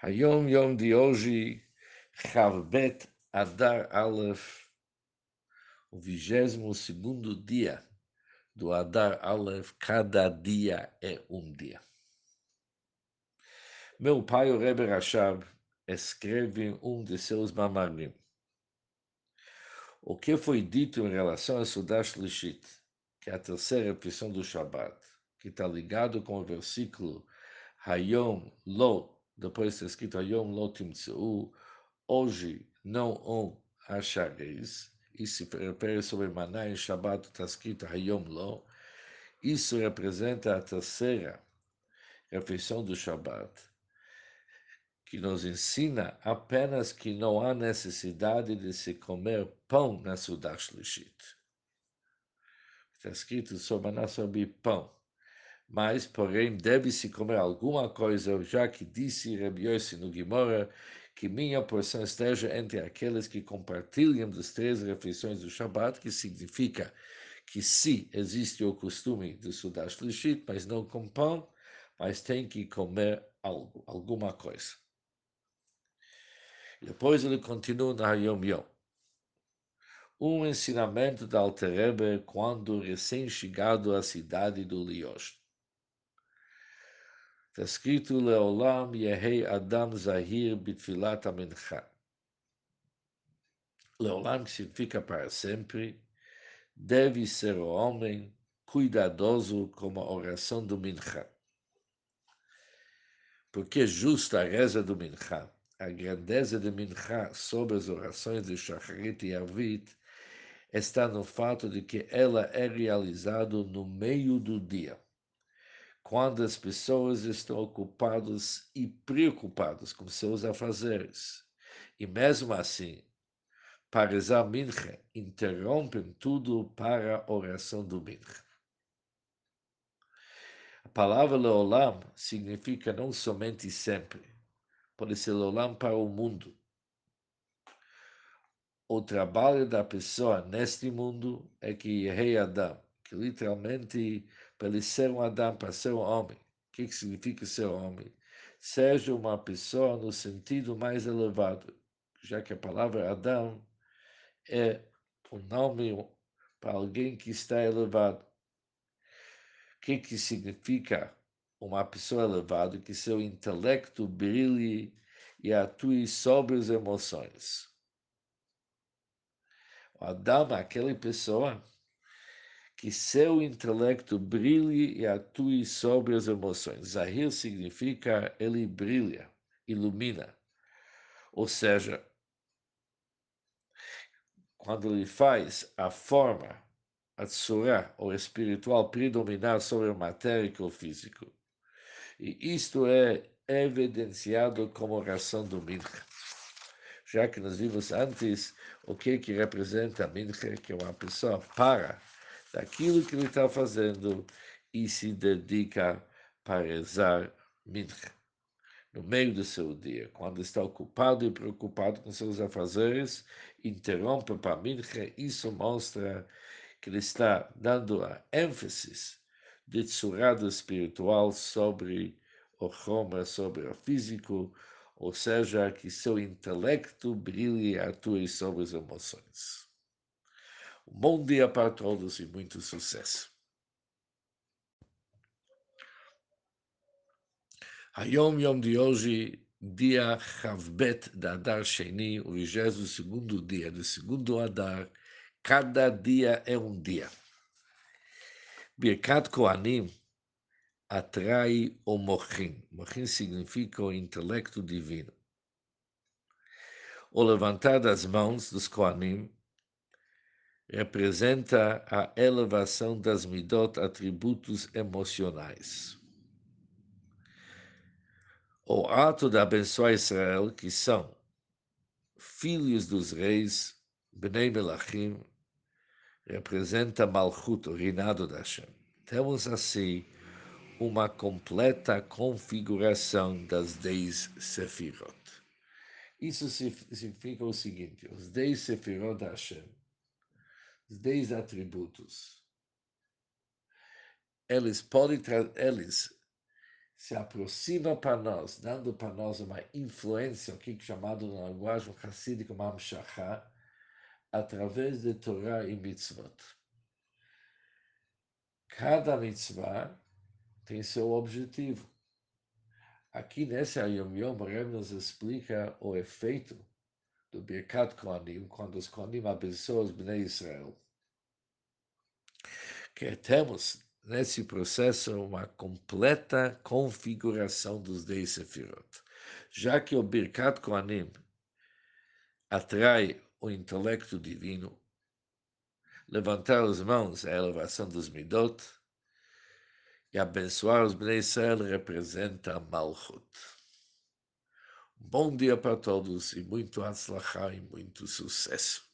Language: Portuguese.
Hayom Yom de hoje, Chavbet Adar Aleph, o vigésimo segundo dia do Adar Aleph, cada dia é um dia. Meu pai, o Rebbe Rashab, escreve um de seus mamarim. O que foi dito em relação a Sudash Lishit, que é a terceira refeição do Shabbat, que está ligado com o versículo Hayom Lo depois está escrito Yom Lotim Tseu, hoje não o achareis, isso se refere sobre maná em Shabbat, está escrito Hayom Lo, isso representa a terceira refeição do Shabbat, que nos ensina apenas que não há necessidade de se comer pão na Sudash Lishit. Está escrito sobre maná sobre pão mas, porém, deve-se comer alguma coisa, já que disse Rabbi Yossi no Gimora, que minha porção esteja entre aqueles que compartilham das três refeições do Shabat, que significa que se existe o costume de Sudash Lishit, mas não com pão, mas tem que comer algo, alguma coisa. Depois ele continua na Yom Yom. Um ensinamento da Alterebe quando recém-chegado à cidade do Liosh. Está escrito Leolam Yehei Adam Zahir Bitfilat Amincha. Leolam, significa para sempre, deve ser o homem cuidadoso como a oração do Mincha. Porque justa a reza do Mincha, a grandeza do Mincha sobre as orações de Shacharit e Arvit, está no fato de que ela é realizada no meio do dia quando as pessoas estão ocupadas e preocupadas com seus afazeres. E mesmo assim, para rezar Mincha, interrompem tudo para a oração do Mincha. A palavra Leolam significa não somente sempre, pode ser Leolam para o mundo. O trabalho da pessoa neste mundo é que Rei Adam, que literalmente para ele ser um Adão, para ser um homem. O que, que significa ser homem? Seja uma pessoa no sentido mais elevado, já que a palavra Adão é um nome para alguém que está elevado. O que, que significa uma pessoa elevada? Que seu intelecto brilhe e atue sobre as emoções. O é aquela pessoa que seu intelecto brilhe e atue sobre as emoções. Zahir significa ele brilha, ilumina. Ou seja, quando ele faz a forma, a tsura, ou espiritual, predominar sobre a matéria e o físico. E isto é evidenciado como oração do Mincha. Já que nós vimos antes o que, que representa Mincha, que é uma pessoa para daquilo que ele está fazendo e se dedica para rezar Mincha. No meio do seu dia, quando está ocupado e preocupado com seus afazeres, interrompe para Mincha, isso mostra que ele está dando a ênfase de tsurado espiritual sobre o Roma, sobre o físico, ou seja, que seu intelecto brilhe e atue sobre as emoções. Um bom dia para todos e muito sucesso. Hayom Yom de hoje, dia Chavbet da Adar Sheni, o 22 dia do segundo Adar. Cada dia é um dia. Birkat Kohanim atrai o Mochin. Mochin significa o intelecto divino. O levantar das mãos dos Kohanim representa a elevação das midot, atributos emocionais. O ato de abençoar Israel, que são filhos dos reis, Bnei Melachim, representa Malchut, o reinado da Hashem. Temos assim uma completa configuração das dez Sefirot. Isso significa o seguinte: os dez Sefirot da Hashem os dez atributos, eles podem eles se aproxima para nós, dando para nós uma influência, o que é chamado na linguagem hassídica Mamshachá, através de Torá e Mitzvot. Cada mitzvah tem seu objetivo. Aqui nesse Ayom Yom, Rebbe nos explica o efeito do Birkat Kohanim, quando os Kohanim abençoam os Bnei Israel. Que temos nesse processo uma completa configuração dos dez Sefirot. Já que o Birkat Kohanim atrai o intelecto divino, levantar as mãos é a elevação dos Midot, e abençoar os Bnei Israel representa Malchut. Bom dia para todos e muito atzlachá e muito sucesso.